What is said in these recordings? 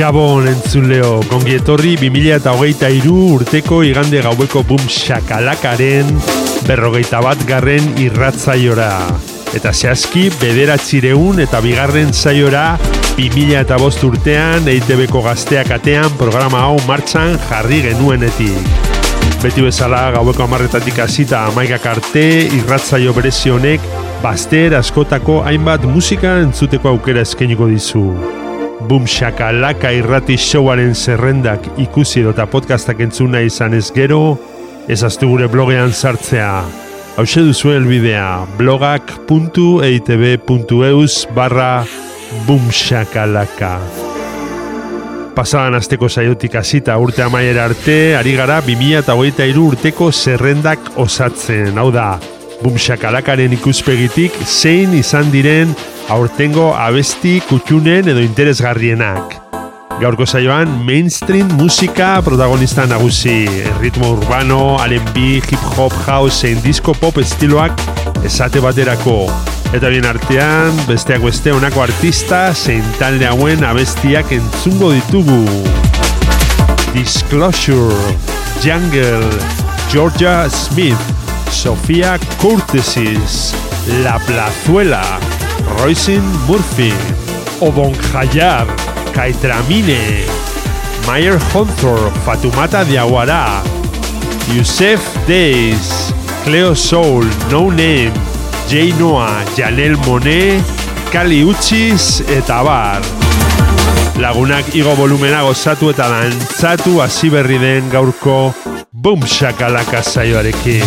Gabon entzuleo, gongi etorri 2023 urteko igande gaueko bum shakalakaren berrogeita bat garren irratzaiora. Eta zehazki, bederatzireun eta bigarren zaiora 2000 eta bost urtean EITB-ko gazteak atean programa hau martxan jarri genuenetik. Beti bezala gaueko amarretatik hasita amaikak arte irratzaio berezi honek bazter askotako hainbat musika entzuteko aukera eskainiko dizu. Boom Shakalaka irrati showaren zerrendak ikusi edo eta podcastak entzuna izan ez gero, ezaztu gure blogean sartzea. Hau duzu elbidea blogak.eitb.eus barra Boom Shakalaka. Pasadan asteko saiotik hasita urte amaiera arte, ari gara 2023 urteko zerrendak osatzen. Hau da, Boom Shakalakaren ikuspegitik zein izan diren aurtengo abesti kutxunen edo interesgarrienak. Gaurko saioan mainstream musika protagonista nagusi, ritmo urbano, R&B, hip hop, house, zein disco pop estiloak esate baterako. Eta bien artean, besteak beste honako artista, zein talde hauen abestiak entzungo ditugu. Disclosure, Jungle, Georgia Smith, Sofía Courtesis, La Plazuela, Roisin Murphy, Obon Hayar, Kaitramine, Mayer Hunter, Fatumata Diawara, Yusef Days, Cleo Soul, No Name, Jay Noah, Janel Monet, Kali Uchis eta bar. Lagunak igo volumena gozatu eta dantzatu hasi berri Boom Shakalaka saioarekin.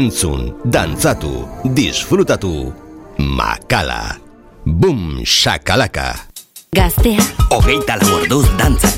Entzun, dantzatu, disfrutatu. Makala. Boom shakalaka. Gaztea. Hogeita lamorduz dantzan.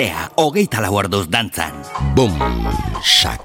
astea, hogeita lau arduz dantzan. Bum, shak.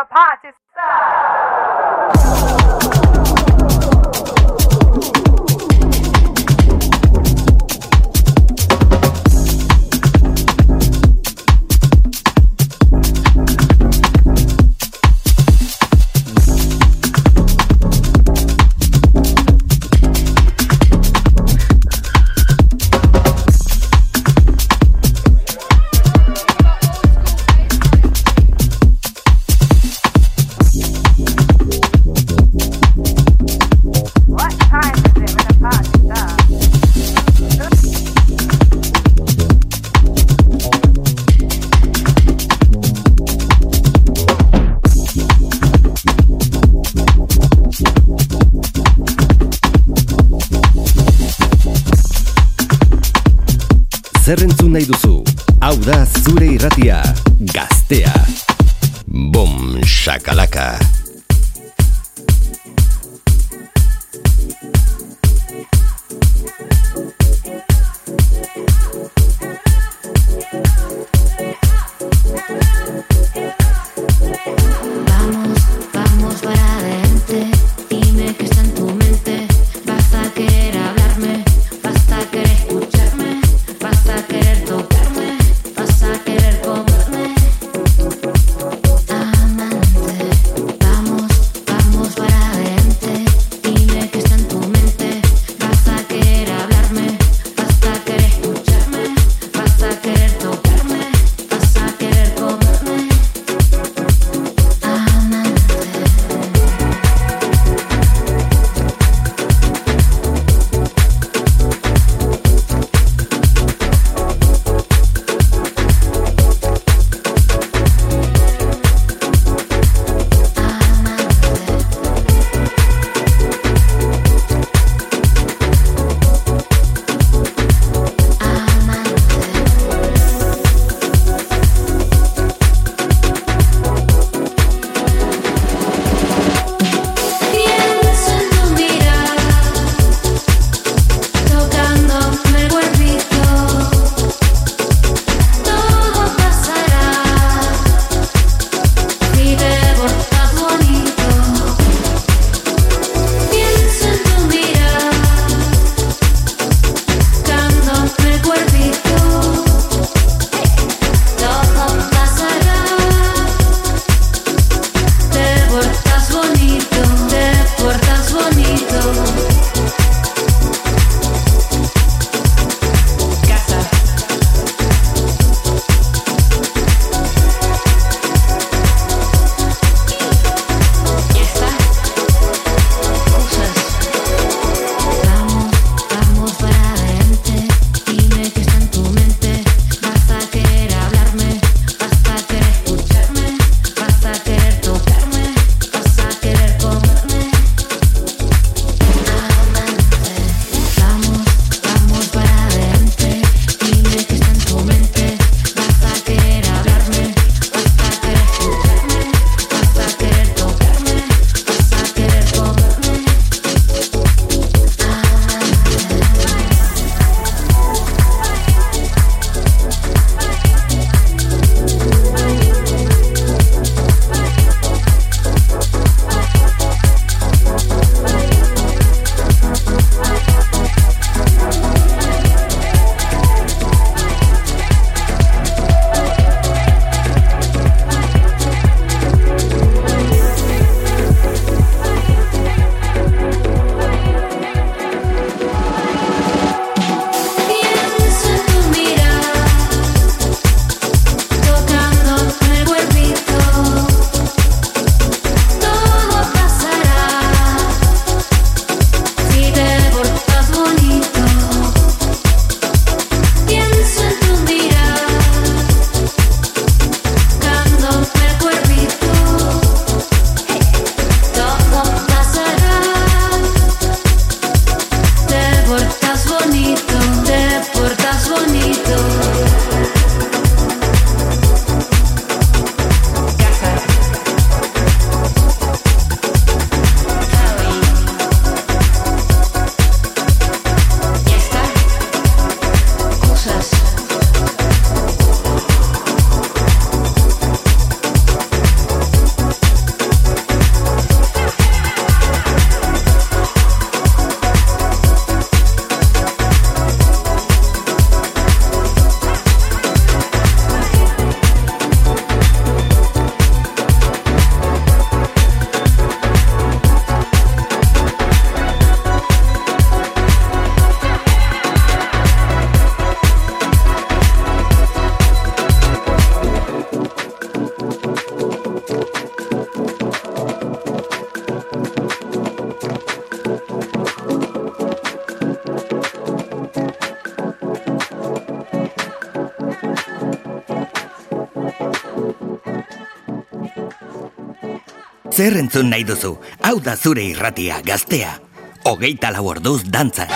the pot is. Zer entzun nahi duzu? Hau da zure irratia, gaztea. Hogeita lau orduz dantzan.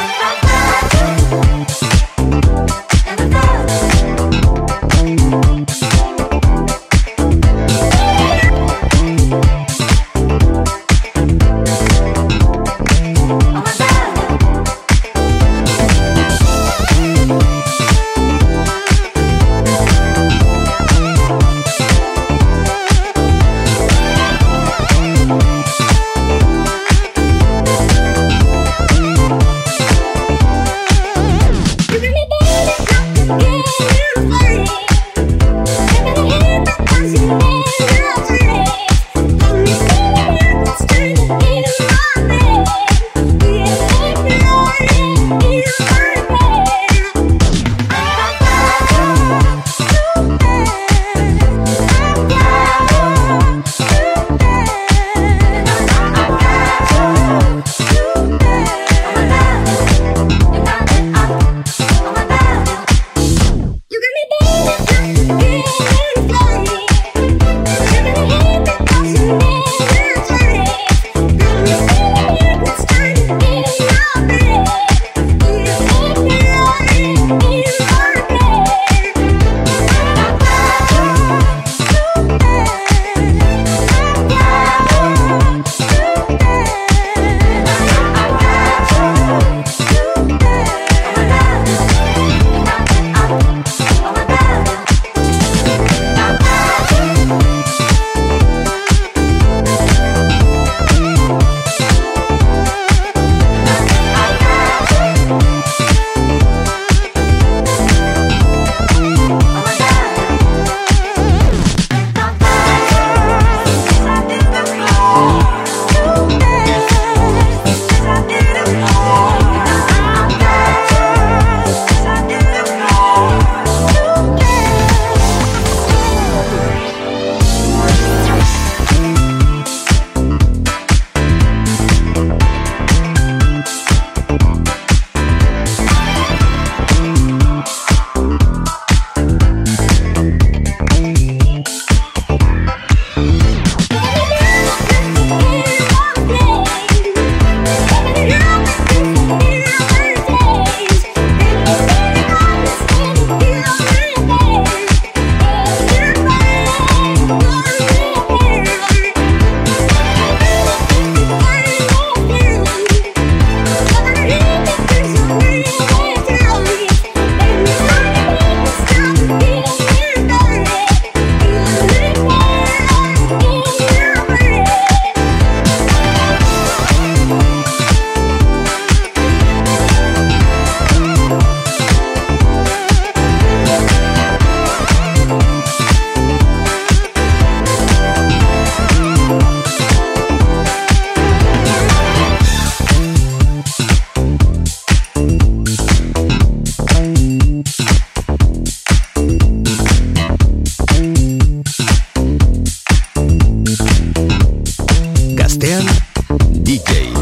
DJ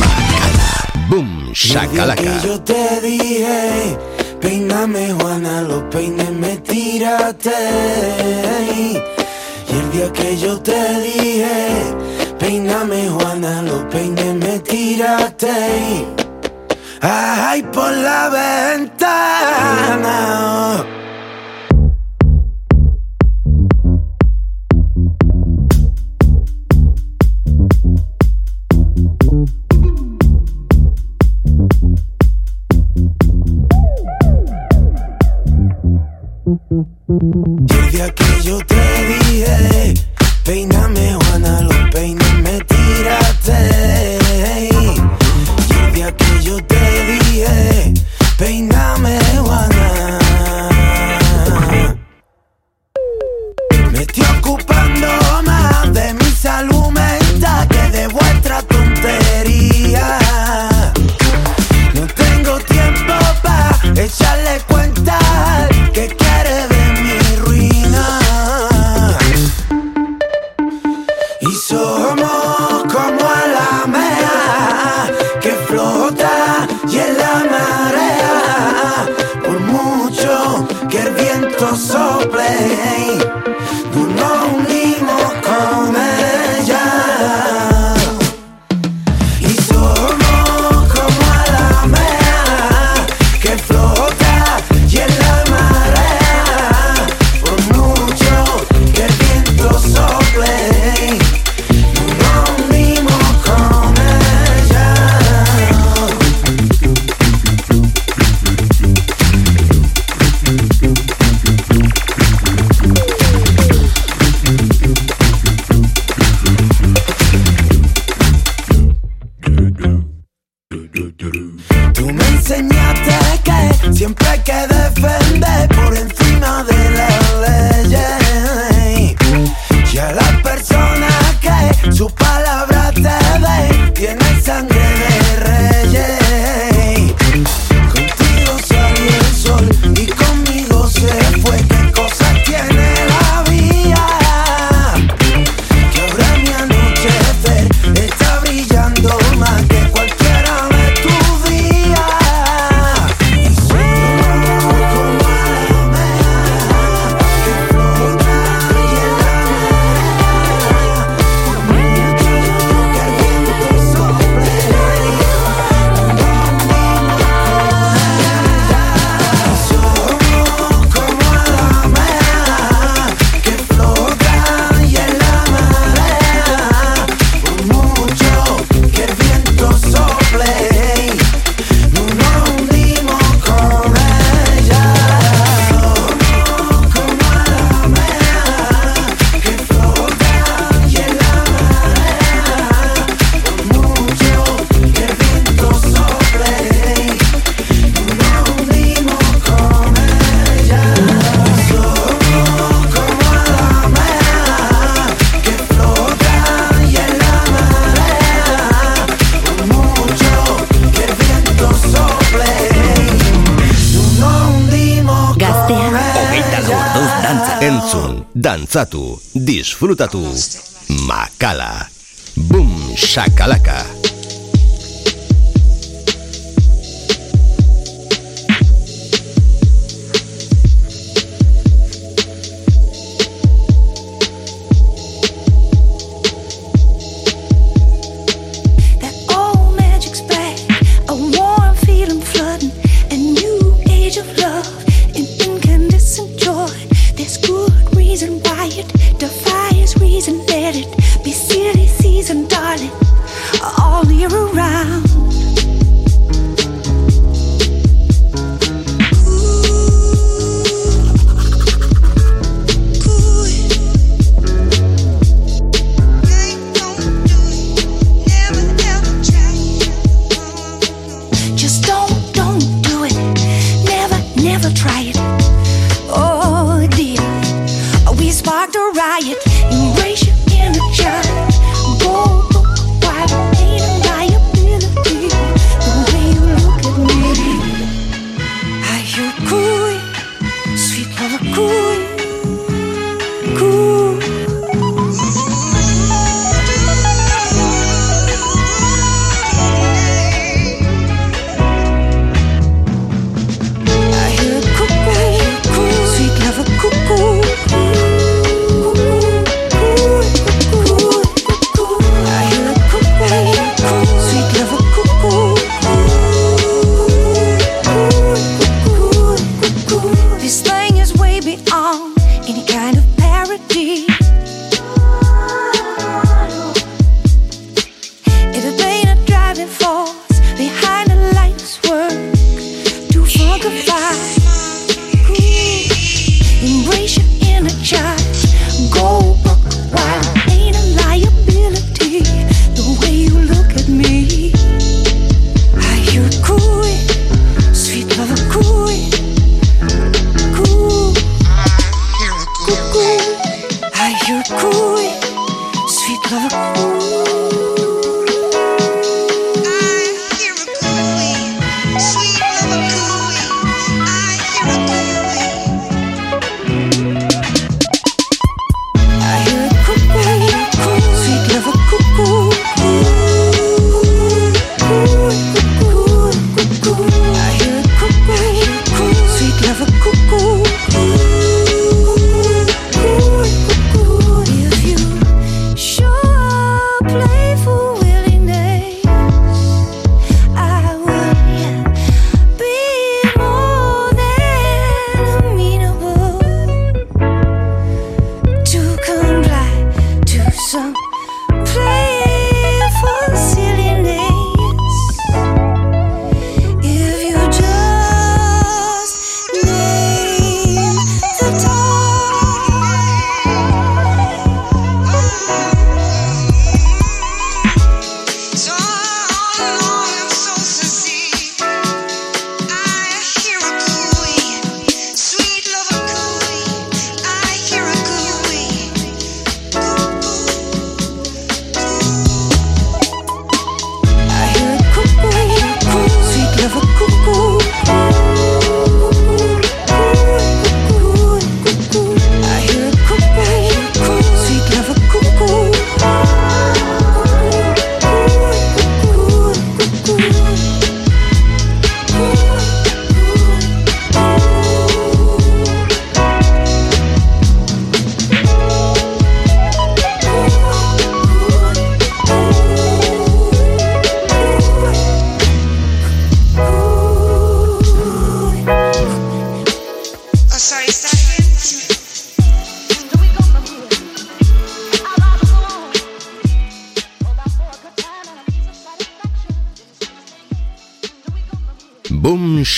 Bacala. Boom, shakalaca. Yo te dije, peíname Juana, los peines me tírate. Y el día que yo te dije, peíname Juana, los peines me tírate. Ay, por la ventana. Desde que yo te dije, peíname disfrutatu. Makala. Boom, shakalaka.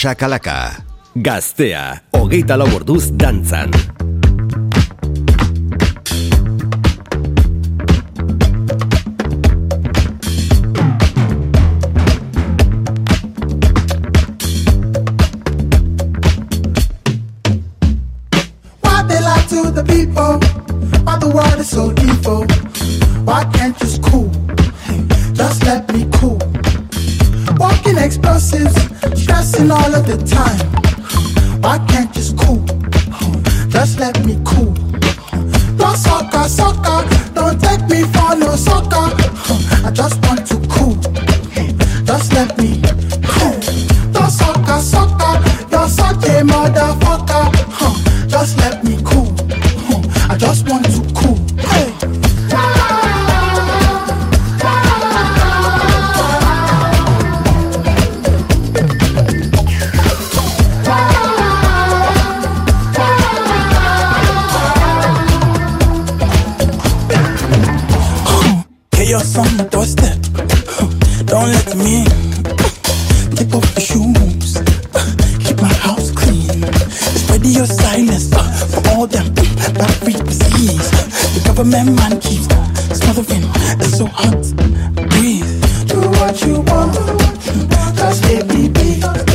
Shakalaka. Gaztea, hogeita lau orduz dantzan. your silence uh, for all them battery disease. The government man keeps smothering. It's so hot. Breathe. Do what you want. That's baby.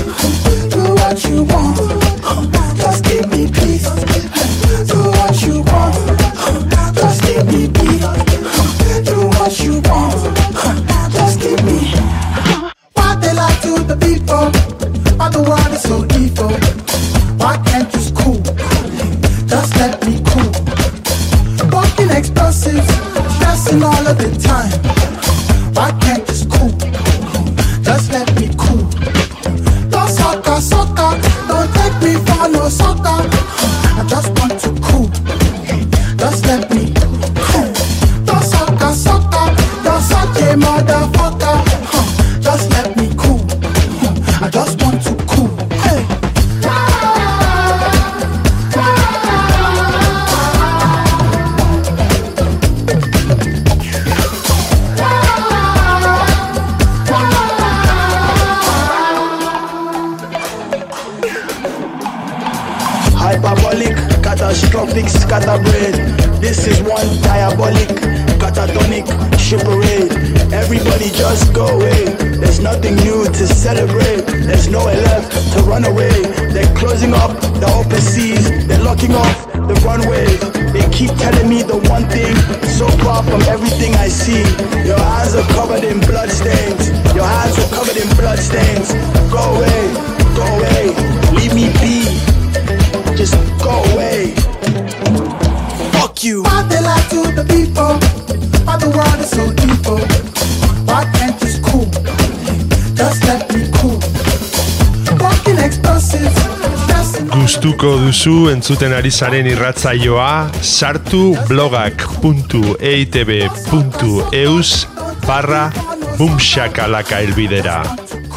Duzu entzuten ari zaren irratzaioa sartu blogak.eitb.eus barra bumxakalaka elbidera.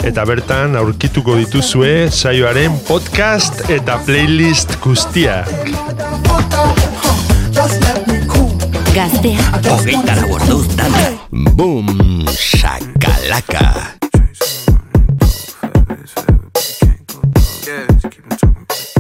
Eta bertan aurkituko dituzue saioaren podcast eta playlist guztia. Gaztea. Hogeita lau orduz dana. Boom, shakalaka.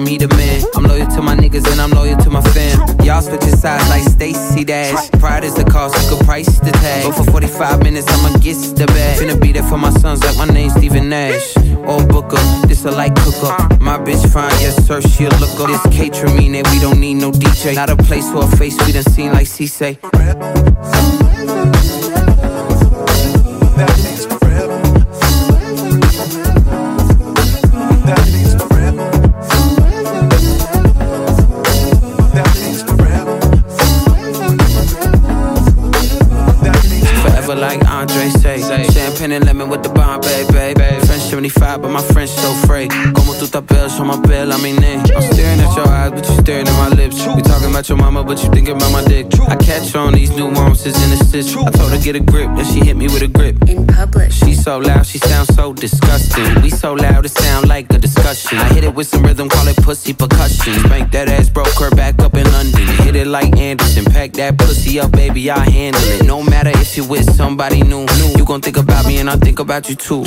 me the man. I'm loyal to my niggas and I'm loyal to my fam. Y'all switching sides like Stacy Dash. Pride is the cost, you could price the tag. But for 45 minutes, I'ma get the bag. Finna be there for my sons like my name's Steven Nash. Or Booker, this a light cooker. My bitch fine, yes sir, she a looker. This catering we don't need no DJ. Not a place for a face we done seen like C say. Champagne and lemon with the Bombay, baby. French 75, but my friends so frayed. Como tu tapas so my bell, I mean it. I'm staring at your eyes, but you staring at my lips. We talking about your mama, but you thinking about my dick. I catch on these nuances and assists. I told her get a grip, then she hit me with a grip. In public. She so loud, she sounds so disgusting. We so loud, it sound like a discussion. I hit it with some rhythm, call it pussy percussion. Spank that ass, broke her back up in London. Hit it like Anderson, pack that pussy up, baby, I handle it. No matter if you with somebody new, you gon' think about me and I think about you too.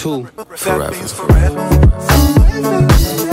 Forever means forever. forever.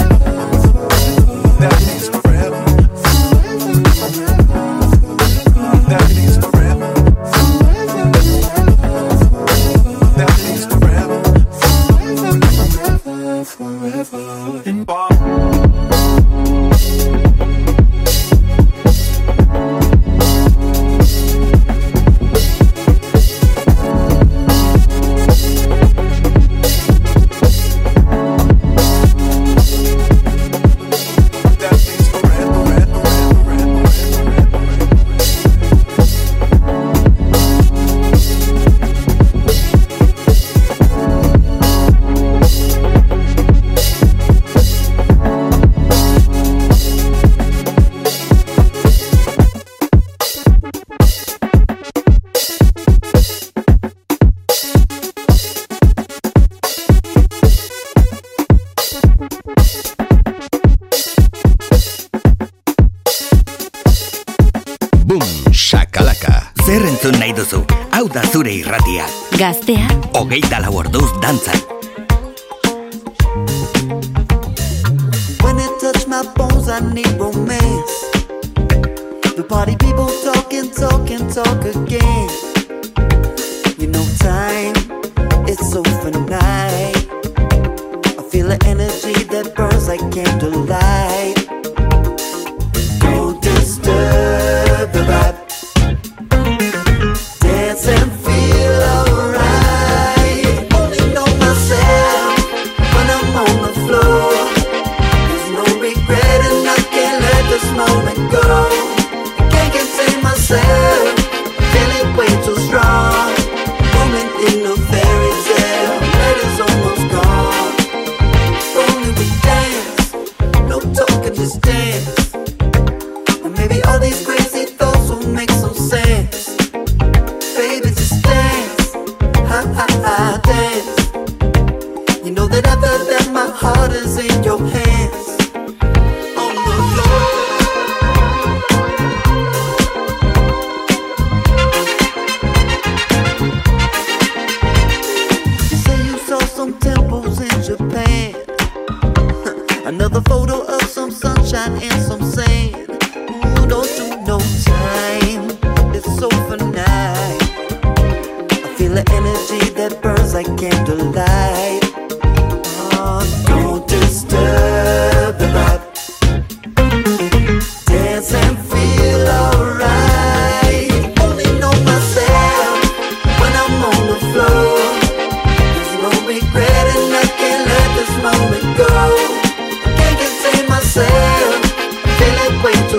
Gaztea Hogeita lau orduz dantzan When I touch my bones I need romance. The party people talking, talking, talk again.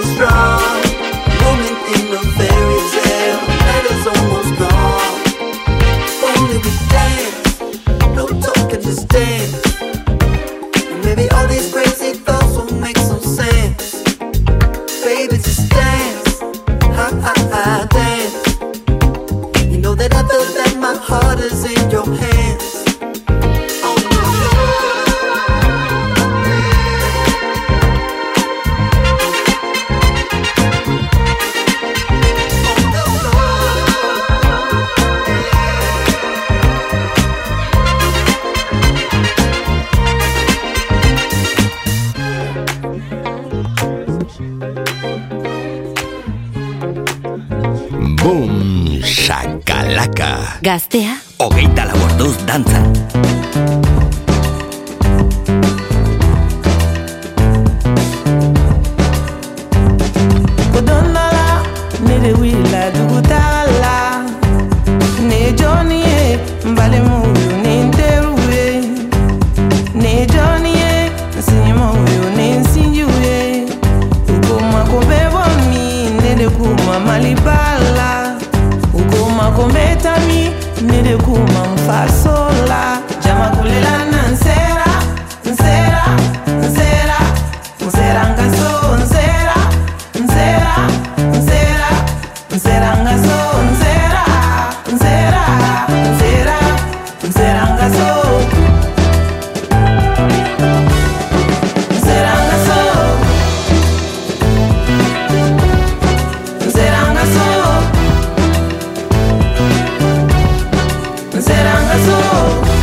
strong. corazón.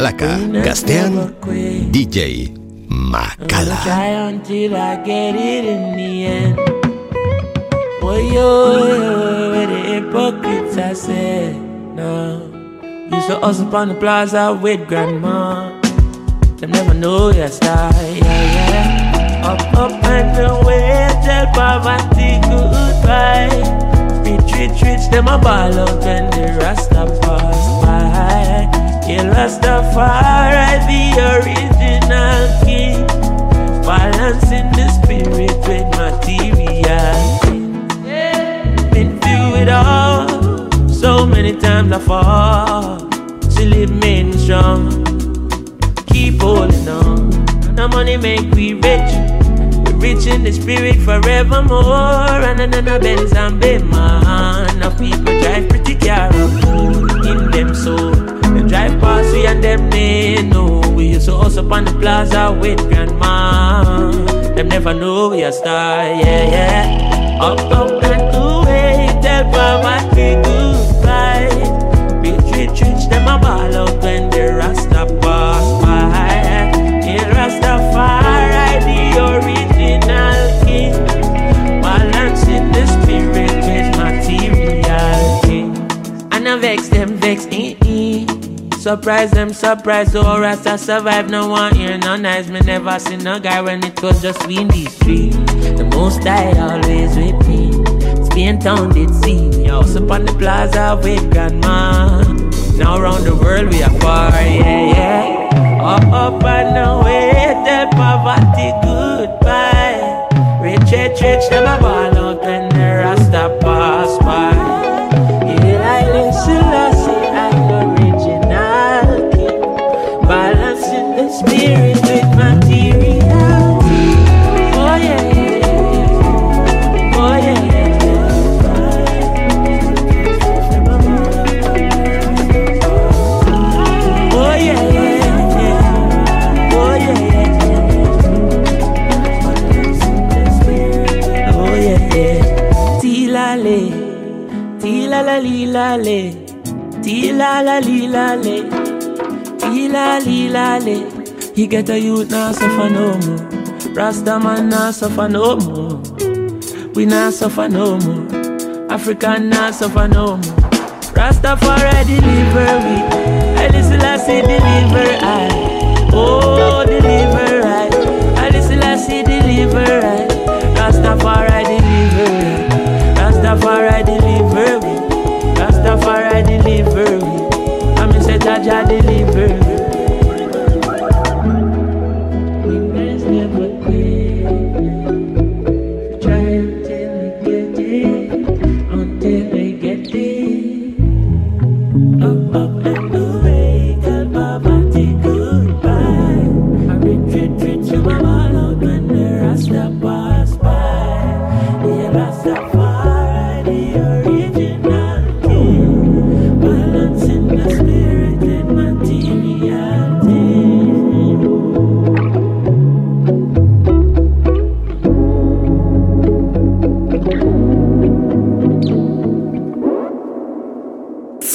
Shakalaka. Gaztean DJ Makala. Until I get it in the end. Oh, yo, the hypocrites I said, no. Used to hustle on the plaza with grandma. Them never know your style, yeah, yeah. Up, up and away, tell poverty goodbye. Rich, rich, rich, them a ball out when the Rasta pass by. Yeah, Rastafari, the original king. Balancing the spirit with materiality. Been through it all, so many times I fall. Still me strong. Keep holding on. No money make we rich. We rich in the spirit forevermore. And then a Benz and Bema. Now people drive pretty car in them soul. They drive past we and them they know. We used to hustle on the plaza with grandma. Them never know we a star, yeah, yeah. Up, up and away, tell poverty goodbye. Rich, rich, rich, them a ball out when the Rasta pass by. Yeah, Rastafari, the original king. Balancing the spirit with materiality. And I vex them, vex, eh. Surprise them, surprise, oh Rasta survive, no one here, no nice. Me never seen a guy when it was just we in these streets The most I always with me Spain town did see. Me House up on the plaza with grandma. Now around the world we are far, yeah, yeah. Up, up and away, tell poverty goodbye. Rich, rich, rich, them a ball out when the Rasta pass tilala lilale, tilala lilale, tilala lilale. He get a youth now suffer no more. Rasta man now suffer no more. We now suffer no more. African now suffer no more. Rastafari deliver we. Haile Selassie deliver I. Oh, deliver I. Haile Selassie deliver I. Rastafari deliver I. Rastafari deliver. Rastafari deliver we. I'm in Jaja deliver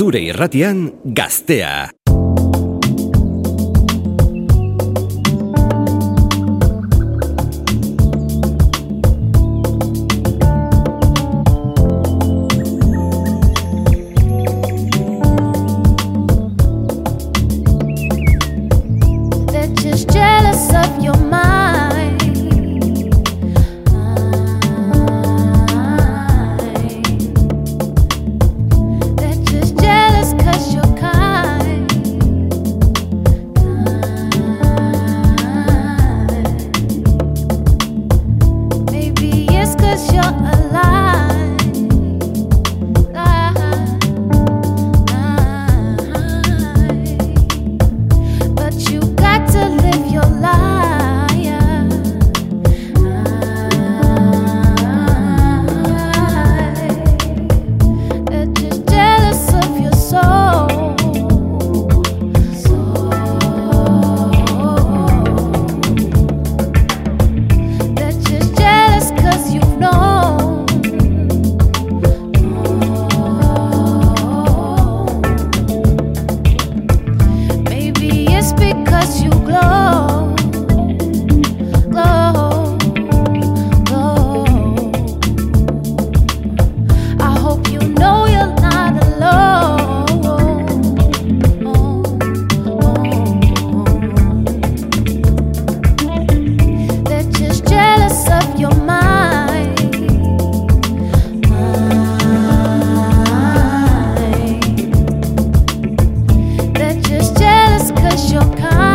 Zure irratian gaztea. They're just jealous cause you're kind.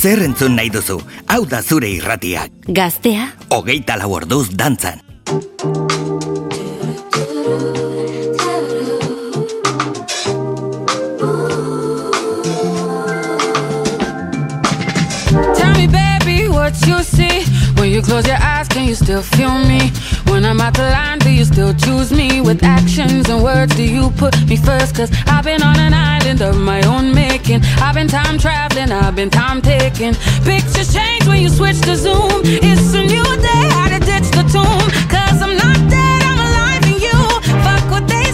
Zer entzun nahi duzu, hau da zure irratiak. Gaztea, Hogeita lau orduz dantzan. Tell me, baby, what you see. When you close your eyes, can you still feel me? When I'm out the line, do you still choose me? With actions and words, do you put me first? Cause I've been on an island of my own making. I've been time traveling, I've been time taking. Pictures change when you switch to Zoom. It's a new day, how to ditch the tomb. Cause I'm not dead, I'm alive in you. Fuck what they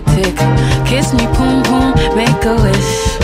clock a tick. Kiss me, boom boom, make a wish.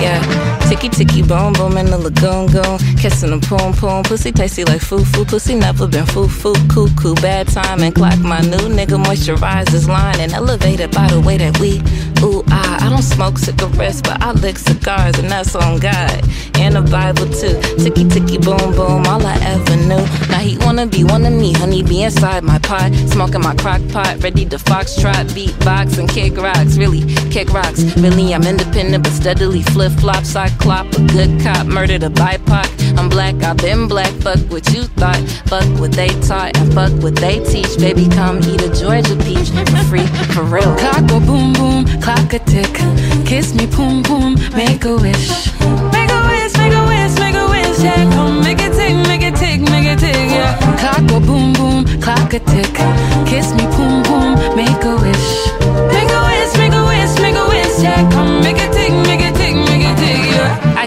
Yeah. Ticky ticky boom boom in the lagoon goon. Kissing the poom poom. Pussy tasty like foo foo. Pussy never been foo foo. Cuckoo. Bad time and clock. My new nigga moisturizes line and elevated by the way that we. Ooh, ah, I don't smoke cigarettes, but I lick cigars, and that's on God. And the Bible too. Ticky ticky boom boom, all I ever knew. Now he wanna be one of me, honey, be inside my pot. Smoking my crock pot, ready to foxtrot, beatbox, and kick rocks. Really, kick rocks. Really, I'm independent, but steadily flip flops. I clop a good cop, murdered a BIPOC. I'm black, I've been black. Fuck what you thought, fuck what they taught, and fuck what they teach. Baby, come eat a Georgia peach for free, for real. Clock a boom boom, clock a tick. Kiss me, boom boom, make a wish. Make a wish, make a wish, make a wish. Yeah, come make it tick, make it tick, make it tick. Yeah. Clock a boom boom, clock a tick. Kiss me, boom boom, make a wish. Make a wish, make a wish, make a wish. Yeah, come make it tick, make it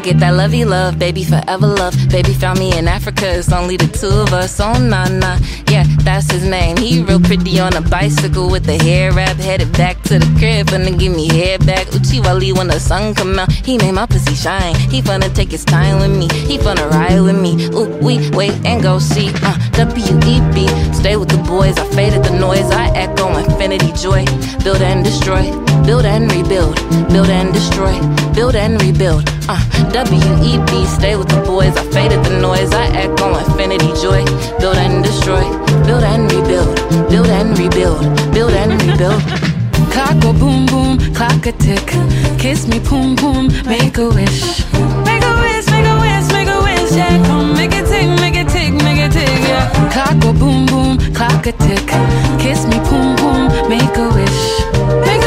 get that lovey love, baby, forever love. Baby found me in Africa, it's only the two of us. Oh, nah, nah, yeah, that's his name. He real pretty on a bicycle with the hair wrap, headed back to the crib, finna give me hair back. Uchi Wally when the sun come out, he made my pussy shine. He finna take his time with me, he finna ride with me. Ooh, we wait and go see, uh, W-E-B. Stay with the boys, I faded the noise, I echo infinity joy. Build and destroy, build and rebuild, build and destroy, build and rebuild. Uh, W-E-B, stay with the boys. I faded the noise. I echo infinity joy. Build and destroy, build and rebuild, build and rebuild, build and rebuild. Clock a boom boom, clock a tick. Kiss me, boom boom, make a wish. Make a wish, make a wish, make a wish. Yeah, come make it tick, make it tick, make it tick. Yeah. Clock a boom boom, clock a tick. Kiss me, boom boom, make a wish. Make a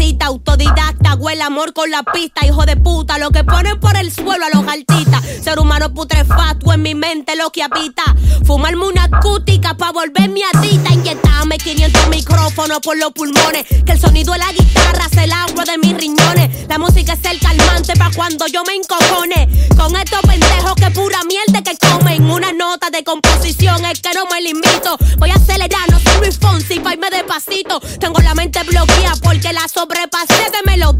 aceita o autodidacta, huele amor con la pista, hijo de puta, lo que ponen por el suelo a los artistas. Ser humano putrefacto en mi mente lo que habita. Fumarme una acústica pa' volverme adicta. Inyectarme 500 micrófonos por los pulmones. Que el sonido de la guitarra sea el agua de mis riñones. La música es el calmante pa' cuando yo me encojone. Con estos pendejos que pura mierda que comen. Una nota de composición es que no me limito. Voy a acelerar, no soy Luis Fonsi, pa' irme despacito. Tengo la mente bloqueada porque la sobrepasé de melodía.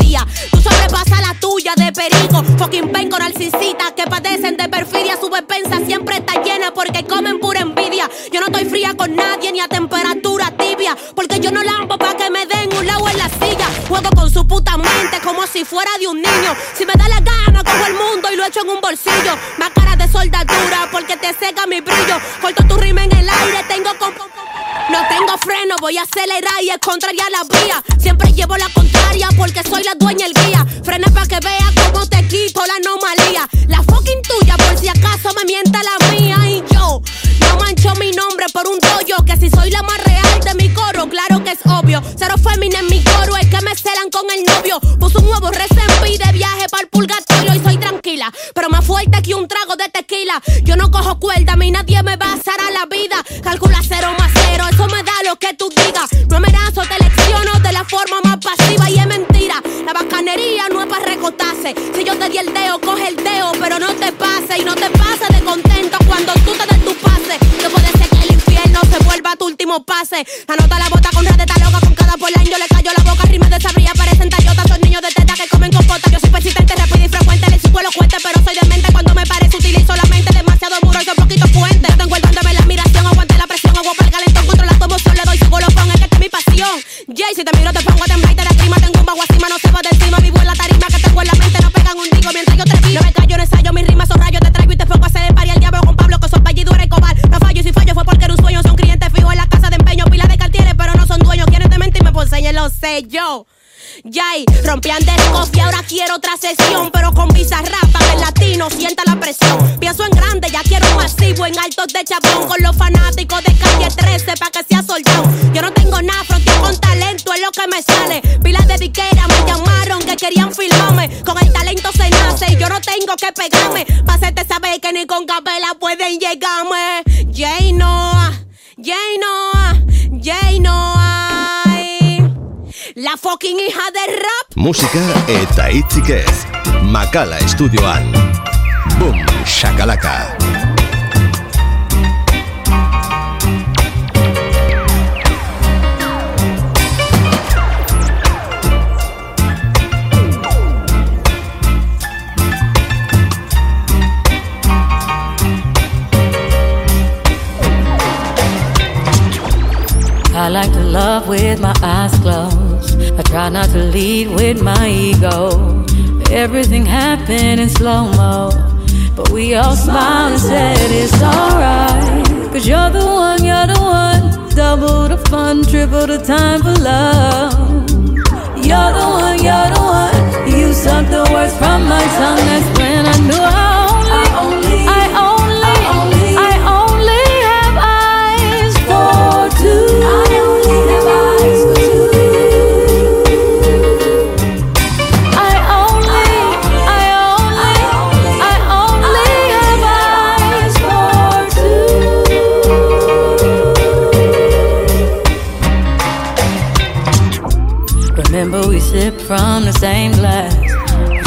Tú sobrepasas la tuya de perico. Fucking penco narcisita que padecen de perfidia. Su despensa siempre está llena porque comen pura envidia. Yo no estoy fría con nadie ni a temperatura tibia. Porque yo no lampo pa' que me den un lado en la silla. Juego con su puta mente como si fuera de un niño. Si me da la gana, cojo el mundo y lo echo en un bolsillo. Más cara de soldadura porque te seca mi brillo. Corto No tengo freno, voy a acelerar y es contraria la vía. Siempre llevo la contraria porque soy la dueña el guía. Frena pa' que vea cómo te quito la anomalía. La fucking tuya, por si acaso me mienta la mía. Y yo no mancho mi nombre por un doyo. Que si soy la más real de mi coro, claro que es obvio. Cero fémina en mi coro, es que me celan con el novio. Puso un nuevo recién de viaje para el soy Pero más fuerte que un trago de tequila. Yo no cojo cuerda, a mí nadie me va a hacer a la vida. Calcula cero más cero, eso me da lo que tú digas. No me razo, te lecciono de la forma más pasiva y es mentira. La bacanería no es para recotarse. Si yo te di el dedo, coge el dedo, pero no te pase y no te pases de contento cuando tú te des tu pase. No puede ser infierno se vuelva tu último pase. Anota la bota con red de loca con cada polen. Yo le callo la boca, rima de sabría, parecen tallotas. Son niños de teta que comen compota. Yo soy persistente, rápido y frecuente. Le supo elocuente, pero soy demente cuando me parece utilizo la mente. Demasiado muro y soy poquito fuente. No tengo el don de la admiración, aguante la presión, agua para el calentón, controla tu emoción, le doy su colofón, es que esta es mi pasión. Jay, si te miro te pongo a temblar y te tengo un bajo acima, no se va de encima, vivo en la tarima que tengo en la mente, no pegan un digo mientras yo te vi. No me callo, no ensayo, mis rimas son rayos, te señas, lo sé yo. Yay, rompían de y ahora quiero otra sesión, pero con bizarrap para el latino sienta la presión. Pienso en grande, ya quiero un masivo en altos de chabón con los fanáticos de calle 13 para que sea soltado. Yo no tengo nada, fronteo con talento, es lo que me sale. Pilas de diquera me llamaron que querían filmarme. Con el talento se nace y yo no tengo que pegarme. Pa' hacerte saber que ni con capela pueden llegarme. Jay Noah, Jay Noah, fucking hija de rap. Musika eta hitzik ez. Makala estudioan. Boom, shakalaka. I like to love with my eyes closed. I try not to lead with my ego. Everything happened in slow mo. But we all smiled and said it's alright. Cause you're the one, you're the one. Double the fun, triple the time for love. You're the one, you're the one. You suck the words from my tongue. That's when I knew I from the same glass.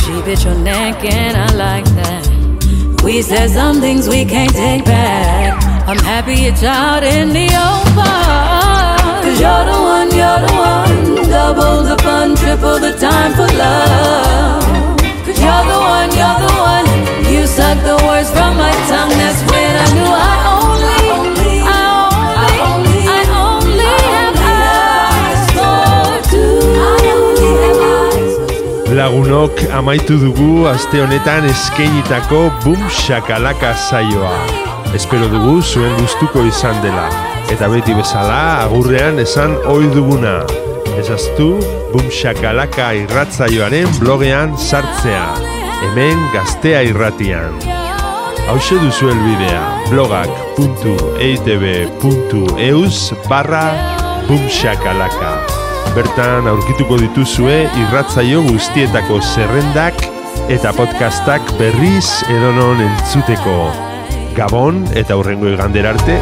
She bit your neck and I like that. We said some things we can't take back. I'm happy it's out in the open. Cause you're the one, you're the one. Double Lagunok amaitu dugu aste honetan eskeinitako Boom Shakalaka saioa. Espero dugu zuen gustuko izan dela. Eta beti bezala agurrean esan ohi duguna. Ezaztu Boom Shakalaka irratzaioaren blogean sartzea. Hemen gaztea irratian. Hauxe duzu elbidea blogak.eitb.eus barra boomshakalaka. Bertan aurkituko dituzue irratzaio guztietako zerrendak eta podcastak berriz edonon entzuteko. Gabon eta hurrengo igander arte.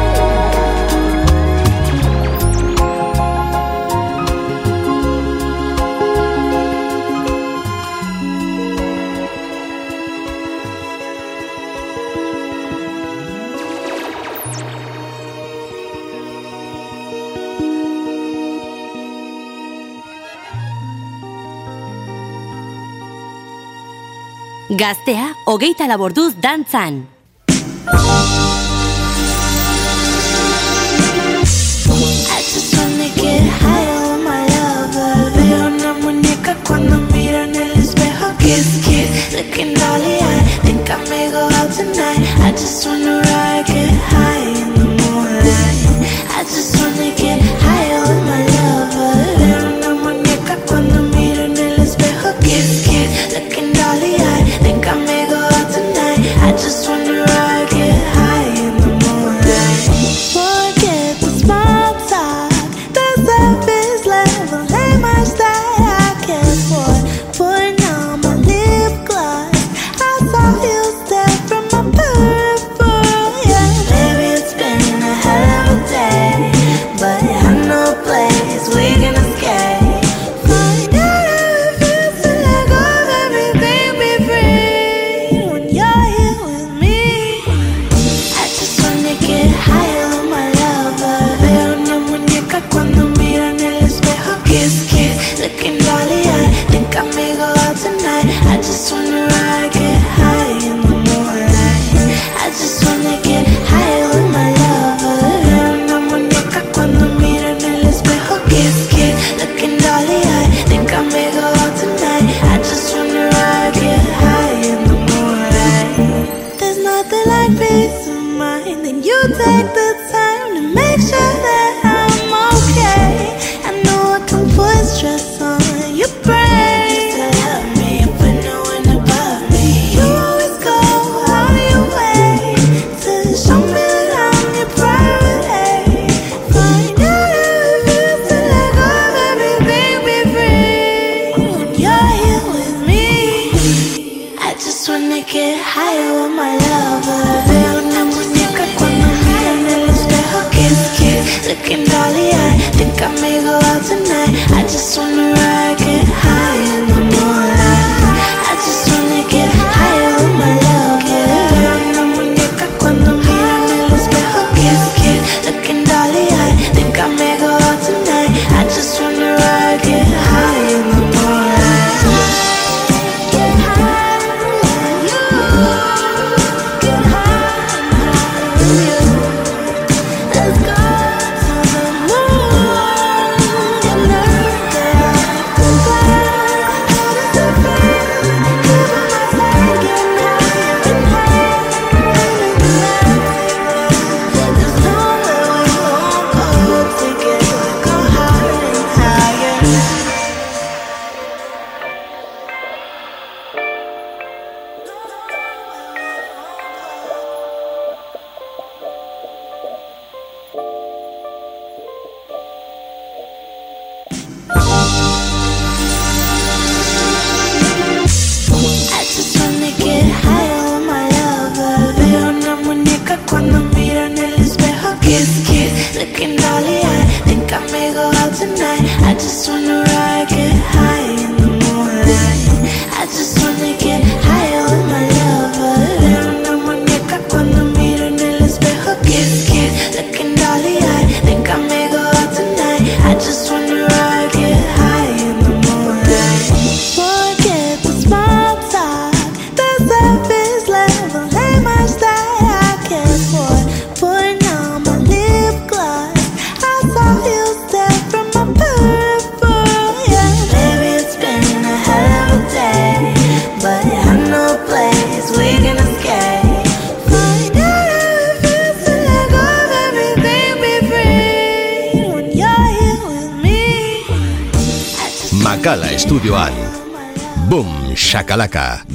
Gaztea, hogeita laborduz dantzan. Veo. Think I go out tonight. I just wanna get high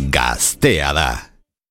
gaztea da.